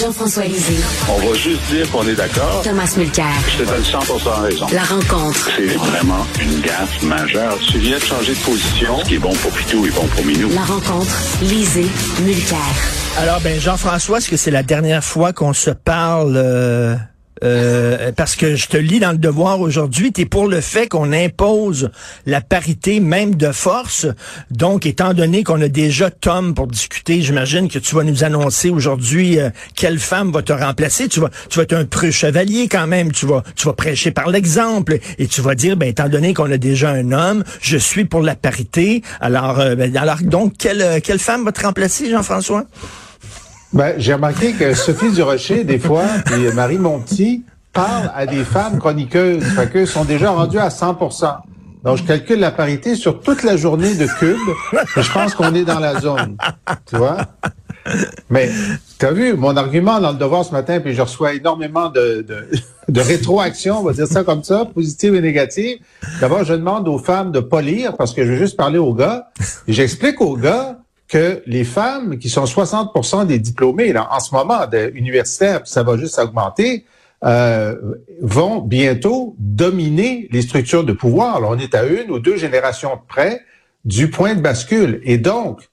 Jean-François Lisée. On va juste dire qu'on est d'accord. Thomas Mulcair. Je te donne 100% raison. La rencontre. C'est vraiment une gaffe majeure. Tu viens de changer de position. Ce qui est bon pour Pitou est bon pour Minou. La rencontre. Lisée. Mulcair. Alors, ben Jean-François, est-ce que c'est la dernière fois qu'on se parle euh, euh, parce que je te lis dans le devoir aujourd'hui, tu es pour le fait qu'on impose la parité même de force. Donc, étant donné qu'on a déjà Tom pour discuter, j'imagine que tu vas nous annoncer aujourd'hui euh, quelle femme va te remplacer. Tu vas, tu vas être un preux chevalier quand même. Tu vas, tu vas prêcher par l'exemple et tu vas dire, ben, étant donné qu'on a déjà un homme, je suis pour la parité. Alors, euh, ben, alors donc, quelle, quelle femme va te remplacer, Jean-François? Ben, j'ai remarqué que Sophie Durocher, des fois, et Marie Monti parlent à des femmes chroniqueuses. Fait qu'eux sont déjà rendus à 100% donc, je calcule la parité sur toute la journée de cube. Et je pense qu'on est dans la zone. Tu vois? Mais, tu as vu, mon argument dans le devoir ce matin, puis je reçois énormément de, de, de rétroaction, on va dire ça comme ça, positive et négative. D'abord, je demande aux femmes de pas lire parce que je veux juste parler aux gars. J'explique aux gars que les femmes, qui sont 60% des diplômés là, en ce moment universitaires, ça va juste augmenter, euh, vont bientôt dominer les structures de pouvoir. on est à une ou deux générations de près du point de bascule. Et donc,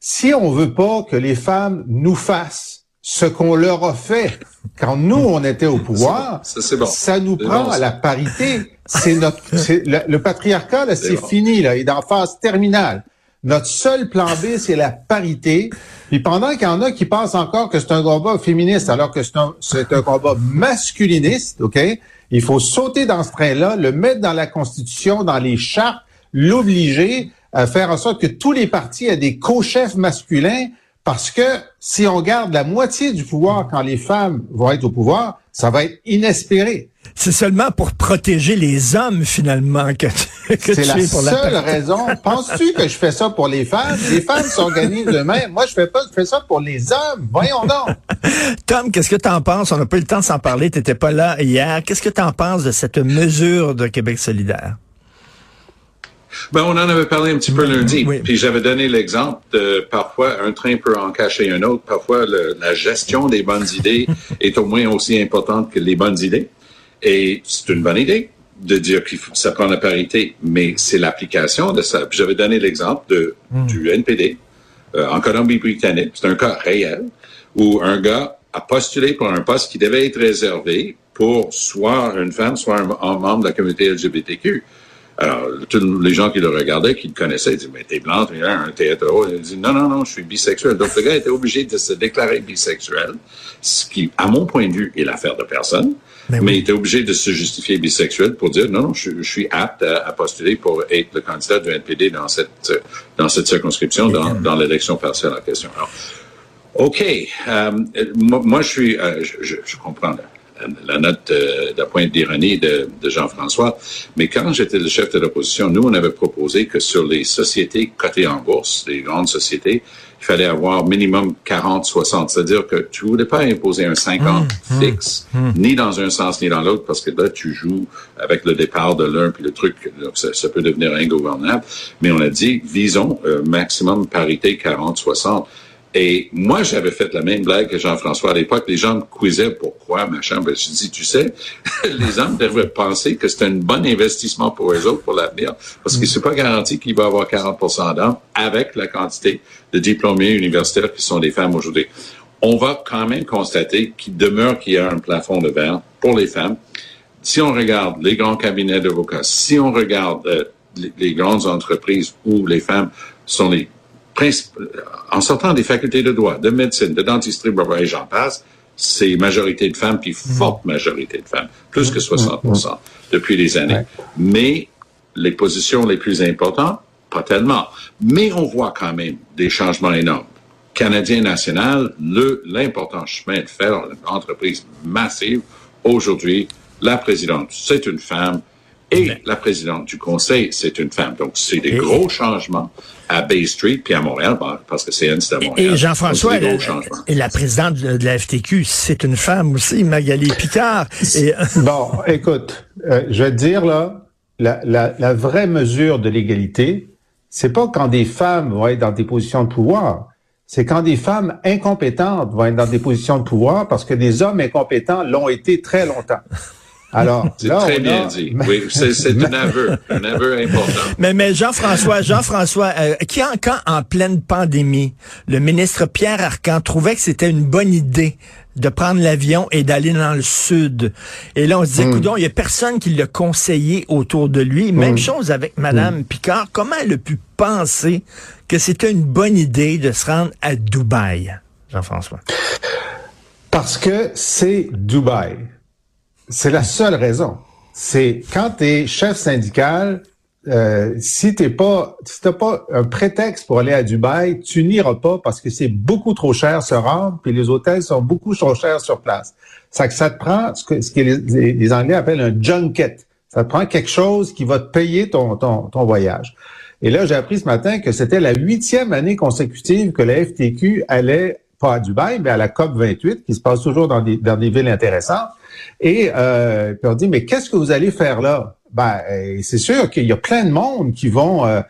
si on veut pas que les femmes nous fassent ce qu'on leur a fait quand nous on était au pouvoir, ça, nous prend à la parité. C'est notre, le, le, patriarcat là, c'est fini là, il est en phase terminale. Notre seul plan B, c'est la parité. Puis pendant qu'il y en a qui pensent encore que c'est un combat féministe, alors que c'est un, un combat masculiniste, OK? Il faut sauter dans ce train-là, le mettre dans la Constitution, dans les chartes, l'obliger à faire en sorte que tous les partis aient des co-chefs masculins, parce que si on garde la moitié du pouvoir quand les femmes vont être au pouvoir, ça va être inespéré. C'est seulement pour protéger les hommes, finalement, que, que C'est la seule raison. Penses-tu que je fais ça pour les femmes? Les femmes s'organisent eux-mêmes. Moi, je fais pas, je fais ça pour les hommes. Voyons donc. Tom, qu'est-ce que tu en penses? On n'a pas eu le temps de s'en parler. Tu n'étais pas là hier. Qu'est-ce que tu en penses de cette mesure de Québec solidaire? Ben, on en avait parlé un petit peu lundi. Puis j'avais donné l'exemple de parfois un train peut en cacher un autre. Parfois, la gestion des bonnes idées est au moins aussi importante que les bonnes idées. Et c'est une bonne idée de dire faut, ça prend la parité, mais c'est l'application de ça. J'avais donné l'exemple de, hmm. du NPD euh, en Colombie-Britannique. C'est un cas réel où un gars a postulé pour un poste qui devait être réservé pour soit une femme, soit un, membre de la communauté LGBTQ. Alors, tous les gens qui le regardaient, qui le connaissaient, ils disaient, mais t'es blanc, t'es un théâtre. Il dit, non, non, non, je suis bisexuel. Donc, le gars était obligé de se déclarer bisexuel, ce qui, à mon point de vue, est l'affaire de personne. Ben mais, il était obligé de se justifier bisexuel pour dire non, non, je, suis apte à, postuler pour être le candidat du NPD dans cette dans cette circonscription, dans, dans l'élection partielle en question. Alors, OK. Euh, moi, je suis, euh, je, je, comprends la, note de, la pointe d'ironie de, de Jean-François, mais quand j'étais le chef de l'opposition, nous, on avait proposé que sur les sociétés cotées en bourse, les grandes sociétés, il fallait avoir minimum 40, 60. C'est-à-dire que tu voulais pas imposer un 50 hum, hum, fixe, hum. ni dans un sens ni dans l'autre, parce que là, tu joues avec le départ de l'un, puis le truc, donc ça, peut devenir ingouvernable. Mais on a dit, visons euh, maximum parité 40, 60. Et moi, j'avais fait la même blague que Jean-François à l'époque. Les gens me quisaient pourquoi, machin. Ben, je dis, tu sais, les hommes devraient penser que c'est un bon investissement pour eux autres pour l'avenir. Parce que c'est pas garanti qu'il va avoir 40% d'hommes avec la quantité de diplômés universitaires qui sont des femmes aujourd'hui. On va quand même constater qu'il demeure qu'il y a un plafond de verre pour les femmes. Si on regarde les grands cabinets d'avocats, si on regarde euh, les, les grandes entreprises où les femmes sont les en sortant des facultés de droit, de médecine, de dentisterie, et j'en passe, c'est majorité de femmes, puis mhm. forte majorité de femmes, plus que 60 mhm. depuis des années. Mais les positions les plus importantes, pas tellement. Mais on voit quand même des changements énormes. Canadien national, l'important chemin de faire une entreprise massive, aujourd'hui, la présidente, c'est une femme, et la présidente du conseil, c'est une femme. Donc, c'est des gros changements à Bay Street puis à Montréal, parce que c'est c'est à Montréal. Et Jean-François, et la présidente de la FTQ, c'est une femme aussi, Magali Picard. Et... bon, écoute, euh, je vais te dire, là, la, la, la vraie mesure de l'égalité, c'est pas quand des femmes vont être dans des positions de pouvoir, c'est quand des femmes incompétentes vont être dans des positions de pouvoir parce que des hommes incompétents l'ont été très longtemps. Alors, c'est très bien dit. Oui, c'est un aveu, un aveu important. Mais, mais Jean-François, Jean-François, euh, qui en, quand en pleine pandémie, le ministre Pierre Arcan trouvait que c'était une bonne idée de prendre l'avion et d'aller dans le sud. Et là, on se disait, mm. il y a personne qui l'a conseillé autour de lui. Même hmm. chose avec Madame hmm. Picard. Comment elle a pu penser que c'était une bonne idée de se rendre à Dubaï, Jean-François? Parce que c'est Dubaï. C'est la seule raison. C'est quand tu es chef syndical, euh, si t'es pas, si t'as pas un prétexte pour aller à Dubaï, tu n'iras pas parce que c'est beaucoup trop cher se rendre, puis les hôtels sont beaucoup trop chers sur place. Ça que ça te prend ce que, ce que les, les, Anglais appellent un junket. Ça te prend quelque chose qui va te payer ton, ton, ton voyage. Et là, j'ai appris ce matin que c'était la huitième année consécutive que la FTQ allait pas à Dubaï, mais à la COP 28, qui se passe toujours dans des, villes intéressantes. Et euh, puis on dit, mais qu'est-ce que vous allez faire là? Ben, euh, c'est sûr qu'il y a plein de monde qui vont euh,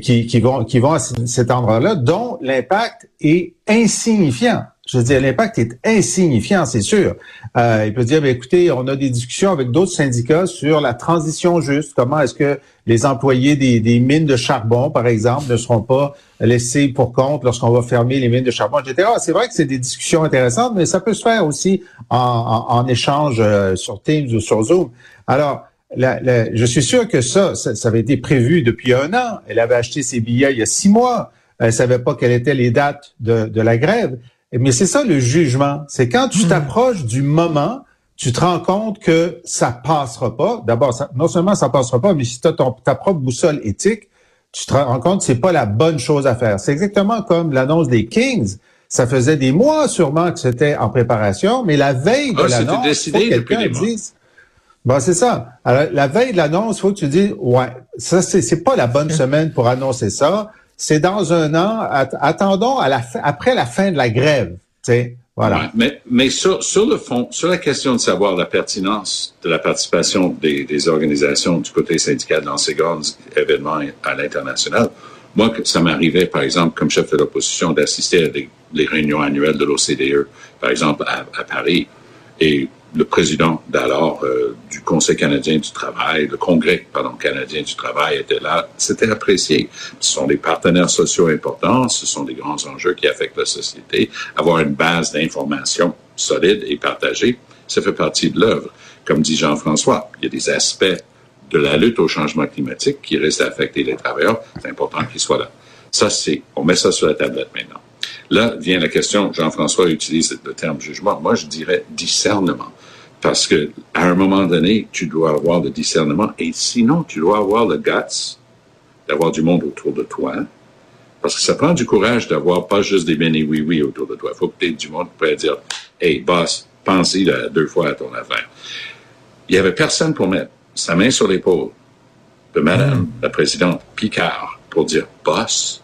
qui, vont qui vont à cet endroit-là, dont l'impact est insignifiant. Je veux dire, l'impact est insignifiant, c'est sûr. Euh, il peut dire, ben, écoutez, on a des discussions avec d'autres syndicats sur la transition juste. Comment est-ce que les employés des, des, mines de charbon, par exemple, ne seront pas laissés pour compte lorsqu'on va fermer les mines de charbon, etc. C'est vrai que c'est des discussions intéressantes, mais ça peut se faire aussi en, en, échange euh, sur Teams ou sur Zoom. Alors, la, je suis sûr que ça, ça, ça avait été prévu depuis un an. Elle avait acheté ses billets il y a six mois. Elle savait pas quelles étaient les dates de, de la grève. Mais c'est ça le jugement. C'est quand tu hmm. t'approches du moment, tu te rends compte que ça passera pas. D'abord, non seulement ça passera pas, mais si tu as ta propre boussole éthique, tu te rends compte que c'est pas la bonne chose à faire. C'est exactement comme l'annonce des Kings. Ça faisait des mois sûrement que c'était en préparation, mais la veille de ah, l'annonce, décidé quelqu'un dise. Bon, c'est ça. Alors, la veille de l'annonce, il faut que tu dises, ouais, ça, c'est pas la bonne semaine pour annoncer ça c'est dans un an. attendons après la fin de la grève. Voilà. mais sur, le fond, sur la question de savoir la pertinence de la participation des, organisations du côté syndical dans ces grands événements à l'international, moi, ça m'arrivait, par exemple, comme chef de l'opposition, d'assister à des, réunions annuelles de l'OCDE, par exemple, à, Paris. Le président d'alors euh, du Conseil canadien du travail, le Congrès pardon, canadien du travail était là. C'était apprécié. Ce sont des partenaires sociaux importants, ce sont des grands enjeux qui affectent la société. Avoir une base d'information solide et partagée, ça fait partie de l'œuvre. Comme dit Jean-François, il y a des aspects de la lutte au changement climatique qui restent à affecter les travailleurs. C'est important qu'ils soient là. Ça, c'est, on met ça sur la tablette maintenant. Là vient la question, Jean-François utilise le terme jugement. Moi, je dirais discernement. Parce que à un moment donné, tu dois avoir le discernement et sinon, tu dois avoir le guts d'avoir du monde autour de toi. Parce que ça prend du courage d'avoir pas juste des bénis oui-oui autour de toi. Il faut que tu aies du monde pour dire Hey, boss, pense-y deux fois à ton affaire. Il y avait personne pour mettre sa main sur l'épaule de Madame mm. la présidente Picard pour dire Boss,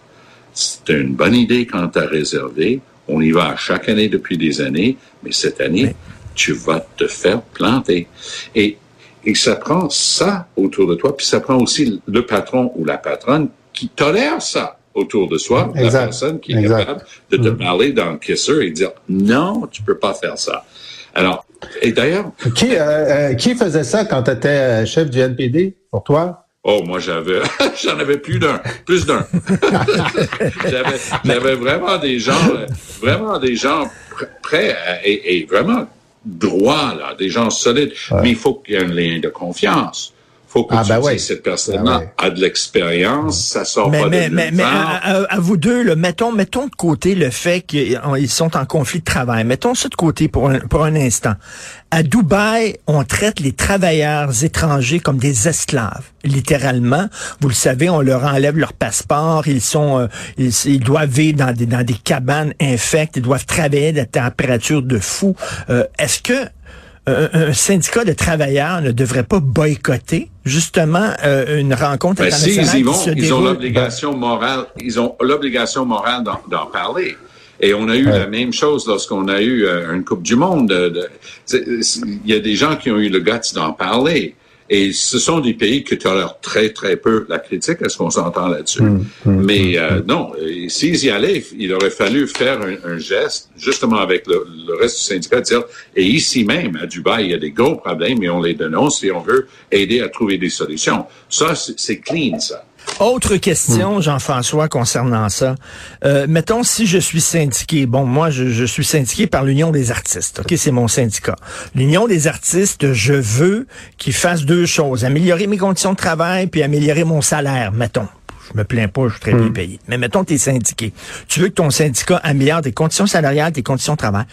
c'est une bonne idée quand tu as réservé. On y va chaque année depuis des années, mais cette année, tu vas te faire planter. Et, et ça prend ça autour de toi, puis ça prend aussi le patron ou la patronne qui tolère ça autour de soi, la personne qui est capable de te mm. parler dans le kisser et dire non, tu peux pas faire ça. Alors, et d'ailleurs... Qui, euh, euh, qui faisait ça quand tu étais euh, chef du NPD pour toi? Oh, moi, j'avais, j'en avais plus d'un, plus d'un. j'avais, j'avais vraiment des gens, vraiment des gens prêts et, et, vraiment droits, là, des gens solides. Mais il faut qu'il y ait un lien de confiance faut que ah, tu ben cette personne-là ben a de l'expérience, ça sort mais, pas mais, de mais, mais à, vous deux, là, mettons, mettons de côté le fait qu'ils sont en conflit de travail. Mettons ça de côté pour un, pour un instant. À Dubaï, on traite les travailleurs étrangers comme des esclaves, littéralement. Vous le savez, on leur enlève leur passeport, ils sont, euh, ils, ils, doivent vivre dans des, dans des cabanes infectes, ils doivent travailler à des températures de fou. Euh, Est-ce que un, syndicat de travailleurs ne devrait pas boycotter justement euh, une rencontre ben, internationale si, ils, ils ont l'obligation morale, ils ont l'obligation morale d'en parler. Et on a eu la même chose lorsqu'on a eu euh, une Coupe du Monde. il y a des gens qui ont eu le guts d'en parler. Et, ce sont des pays qui tolèrent très, très peu la critique. Est-ce qu'on s'entend là-dessus? Hum, hum, Mais hum, euh, non, s'ils y allaient, il aurait fallu faire un, geste, justement avec le, reste du syndicat, dire, et ici même, à Dubaï, il y a des gros problèmes et on les dénonce et on veut aider à trouver des solutions. Ça, c'est clean, ça. Autre question, Jean-François, concernant ça. Euh, mettons, si je suis syndiqué, bon, moi, je, suis syndiqué par l'Union des artistes. OK, c'est mon syndicat. L'Union des artistes, je veux qu'il fasse deux choses. Améliorer mes conditions de travail, puis améliorer mon salaire, mettons. Je me plains pas, je suis très bien hmm. payé. Mais mettons, tu es syndiqué. Tu veux que ton syndicat améliore tes conditions salariales, tes conditions de travail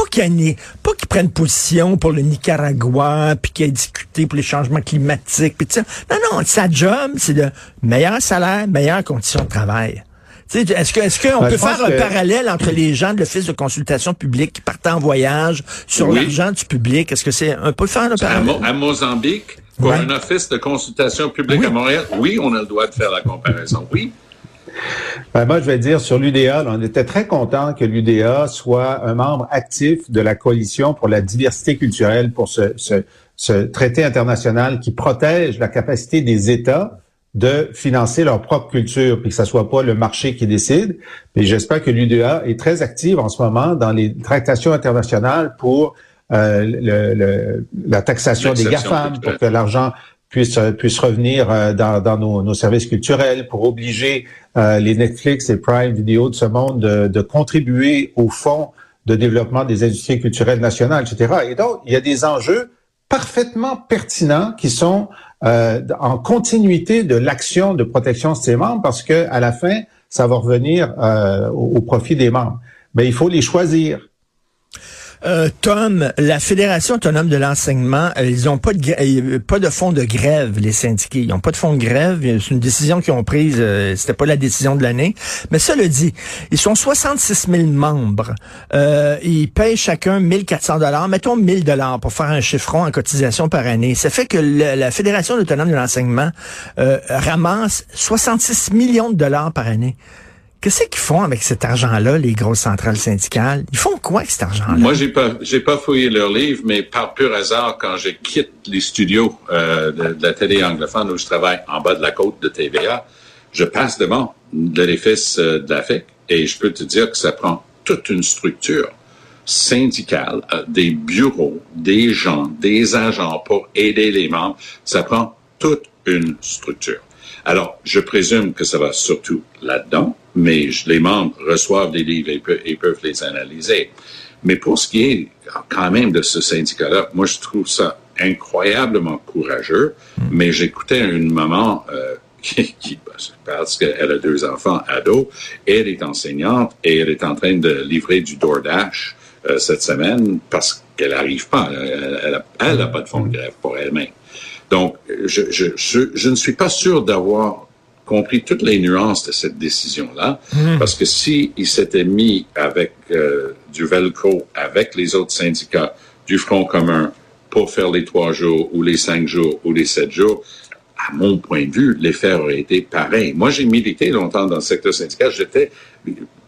pas qu'il pas qu'ils prennent position pour le Nicaragua, puis qu'il ait discuté pour les changements climatiques, puis ça. Non, non, sa job, c'est de meilleur salaire, meilleures conditions de travail. Est-ce que est-ce qu'on peut faire un parallèle entre les gens de l'Office de consultation publique qui partent en voyage sur l'argent du public? Est-ce que c'est un peu faire un parallèle? À, Mozambique, pour un office de consultation publique à Montréal, oui, on a le droit de faire la comparaison. Oui. Ben, moi, je vais dire sur l'UDA, on était très content que l'UDA soit un membre actif de la coalition pour la diversité culturelle, pour ce, ce, ce traité international qui protège la capacité des États de financer leur propre culture, puis que ce soit pas le marché qui décide. Mais j'espère que l'UDA est très active en ce moment dans les tractations internationales pour euh, le, la taxation des GAFAM, pour que l'argent puisse, puisse revenir euh, dans, dans nos, nos, services culturels, pour obliger euh, les Netflix et Prime Video de ce monde de, de, contribuer au fonds de développement des industries culturelles nationales, etc. Et donc, il y a des enjeux parfaitement pertinents qui sont euh, en continuité de l'action de protection de ses membres parce que à la fin, ça va revenir euh, au, profit des membres. Mais il faut les choisir. Euh, Tom, la Fédération autonome de l'enseignement, euh, ils n'ont pas de euh, pas de fonds de grève, les syndiqués. Ils n'ont pas de fonds de grève. C'est une décision qu'ils ont prise. Euh, C'était pas la décision de l'année. Mais ça le dit, ils sont 66 000 membres. ils payent chacun 1400 dollars. Mettons 1000 dollars pour faire un chiffron en cotisation par année. Ça fait que la Fédération autonome de l'enseignement ramasse 66 millions de dollars par année. Qu'est-ce qu'ils font avec cet argent-là, les grosses centrales syndicales? Ils font quoi avec cet argent-là? Moi, j'ai pas, j'ai pas fouillé leur livre, mais par pur hasard, quand je quitte les studios euh, de, la télé anglophone où je travaille en bas de la côte de TVA, je passe devant l'édifice euh, de la FEC et je peux te dire que ça prend toute une structure syndicale, euh, des bureaux, des gens, des agents pour aider les membres. Ça prend toute une structure. Alors, je présume que ça va surtout là-dedans, mais les membres reçoivent des livres et, peuvent les analyser. Mais pour ce qui est quand même de ce syndicat-là, moi, je trouve ça incroyablement courageux, hmm. mais j'écoutais une maman euh, qui, parce qu'elle a deux enfants ados, elle est enseignante et elle est en train de livrer du DoorDash euh, cette semaine parce qu'elle n'arrive pas, elle n'a pas de fonds de grève pour elle-même. Donc, je, je, je, ne suis pas sûr d'avoir compris toutes les nuances de cette décision-là, hmm. parce que si il s'était mis avec euh, du Velcro, avec les autres syndicats du Front commun pour faire les trois jours ou les cinq jours ou les sept jours, à mon point de vue, l'effet aurait été pareil. Moi, j'ai milité longtemps dans le secteur syndical. J'étais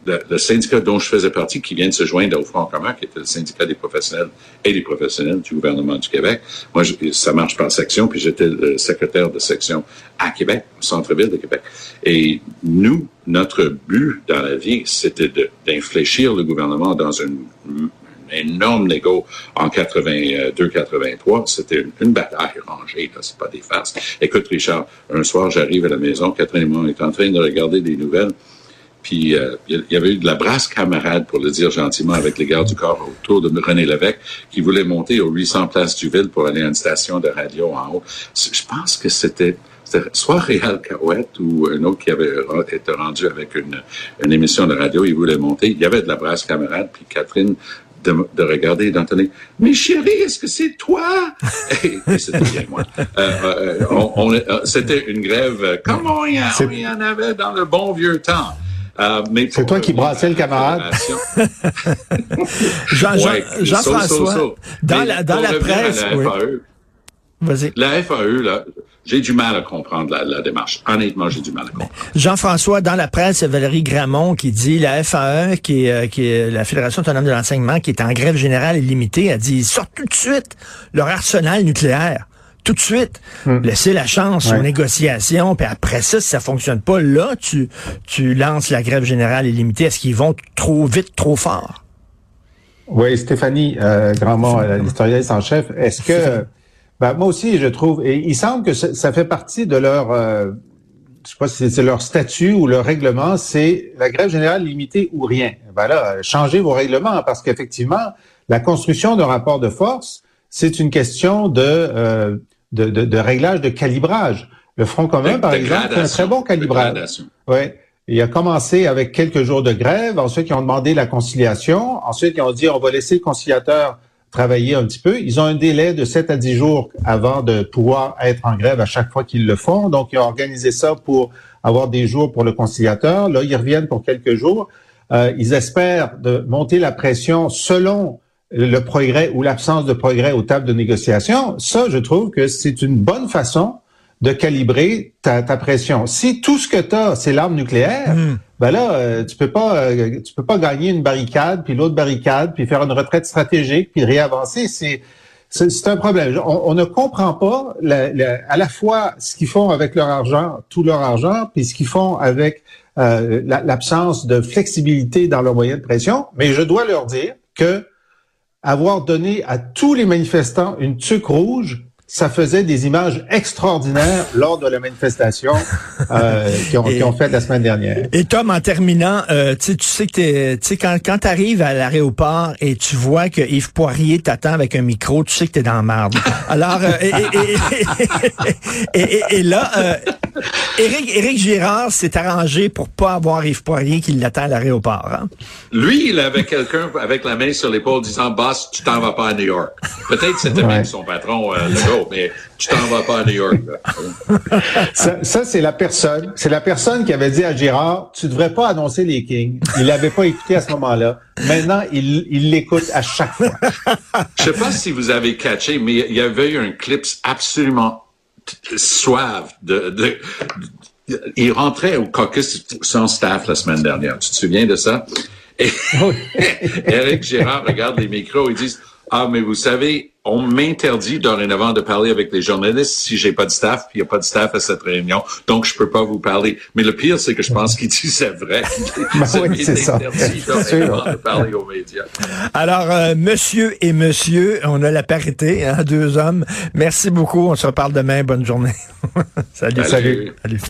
le, syndicat dont je faisais partie, qui vient de se joindre au Front commun, qui était le syndicat des professionnels et des professionnels du gouvernement du Québec. Moi, ça marche par section, puis j'étais le secrétaire de section à Québec, au centre-ville de Québec. Et nous, notre but dans la vie, c'était d'infléchir le gouvernement dans une énorme négo en 82-83. C'était une, bataille rangée, là, c'est pas des farces. Écoute, Richard, un soir, j'arrive à la maison, Catherine et moi, on est en train de regarder des nouvelles. Puis euh, il y avait eu de la brasse camarade, pour le dire gentiment, avec les gardes du corps autour de René Lévesque, qui voulait monter aux 800 places du ville pour aller à une station de radio en haut. Je pense que c'était soit Réal Carouette ou un autre qui avait été rendu avec une, une émission de radio, il voulait monter. Il y avait de la brasse camarade, puis Catherine de, de, regarder et d'entendre « Mais chérie, est-ce que c'est toi? et, c'était bien moi. Euh, euh, on, on, c'était une grève comme on y, en avait dans le bon vieux temps. Euh, c'est toi qui brassais le camarade. Jean-François, dans, la, dans la presse. La FAE, Vas-y. La FAE, là, j'ai du mal à comprendre la, démarche. Honnêtement, j'ai du mal à comprendre. Jean-François, dans la presse, Valérie Gramont qui dit la FAE, qui est, euh, qui est la Fédération autonome de l'enseignement, qui est en grève générale et limitée, a dit ils sortent tout de suite leur arsenal nucléaire tout de suite. Laisser la chance aux négociations, puis après ça, si ça fonctionne pas, là, tu, tu lances la grève générale illimitée. Est-ce qu'ils vont trop vite, trop fort? Oui, Stéphanie euh, Grandmont, l'historienne en chef, est-ce que... Ben, moi aussi, je trouve, et il semble que ça, fait partie de leur... Euh, je sais pas si c'est leur statut ou leur règlement, c'est la grève générale limitée ou rien. Ben là, changez vos règlements parce qu'effectivement, la construction d'un rapport de force, c'est une question de, euh, de, de, de, réglage, de calibrage. Le Front commun, par exemple, c'est un très bon calibrage. Ouais. Il a commencé avec quelques jours de grève. Ensuite, ils ont demandé la conciliation. Ensuite, ils ont dit on va laisser le conciliateur travailler un petit peu. Ils ont un délai de 7 à 10 jours avant de pouvoir être en grève à chaque fois qu'ils le font. Donc, ils ont organisé ça pour avoir des jours pour le conciliateur. Là, ils reviennent pour quelques jours. Euh, ils espèrent de monter la pression selon le progrès ou l'absence de progrès aux tables de négociation. Ça, je trouve que c'est une bonne façon de calibrer ta, ta pression. Si tout ce que tu as, c'est l'arme nucléaire, hmm. ben là, euh, tu peux pas euh, tu peux pas gagner une barricade, puis l'autre barricade, puis faire une retraite stratégique, puis réavancer. C'est c'est un problème. On, ne comprend pas à la fois ce qu'ils font avec leur argent, tout leur argent, puis ce qu'ils font avec euh, l'absence de flexibilité dans leur moyen de pression. Mais je dois leur dire que avoir donné à tous les manifestants une tuque rouge, ça faisait des images extraordinaires lors de la manifestation euh, qu'ils ont, qu ont faite la semaine dernière. Et Tom, en terminant, euh, tu sais que tu sais quand, quand tu arrives à l'aéroport et tu vois que Yves Poirier t'attend avec un micro, tu sais que tu es dans la marde. Alors, euh, et, et, et, et, là, euh, Éric, Éric Girard s'est arrangé pour pas avoir Yves Poirier qui l'attend à l'aéroport. Hein? Lui, il avait quelqu'un avec la main sur l'épaule disant, boss, tu t'en vas pas à New York. Peut-être c'était même son patron, le gars mais tu t'en vas pas à New York. ça, c'est la personne, c'est la personne qui avait dit à Girard, tu devrais pas annoncer les Kings. Il l'avait pas écouté à ce moment-là. Maintenant, il l'écoute à chaque fois. Je sais pas si vous avez catché, mais il y avait eu un clip absolument suave de, il rentrait au caucus sans staff la semaine dernière. Tu te souviens de ça? Et Eric Girard regarde les micros et dit ah, mais vous savez, on m'interdit dorénavant de parler avec les journalistes si j'ai pas de staff, puis il n'y a pas de staff à cette réunion, donc je peux pas vous parler. Mais le pire, c'est que je pense qu'il dit c'est vrai. ben oui, c'est dorénavant de parler aux médias. Alors, euh, monsieur et monsieur, on a la parité, hein, deux hommes. Merci beaucoup. On se reparle demain. Bonne journée. Salut. Salut. Salut.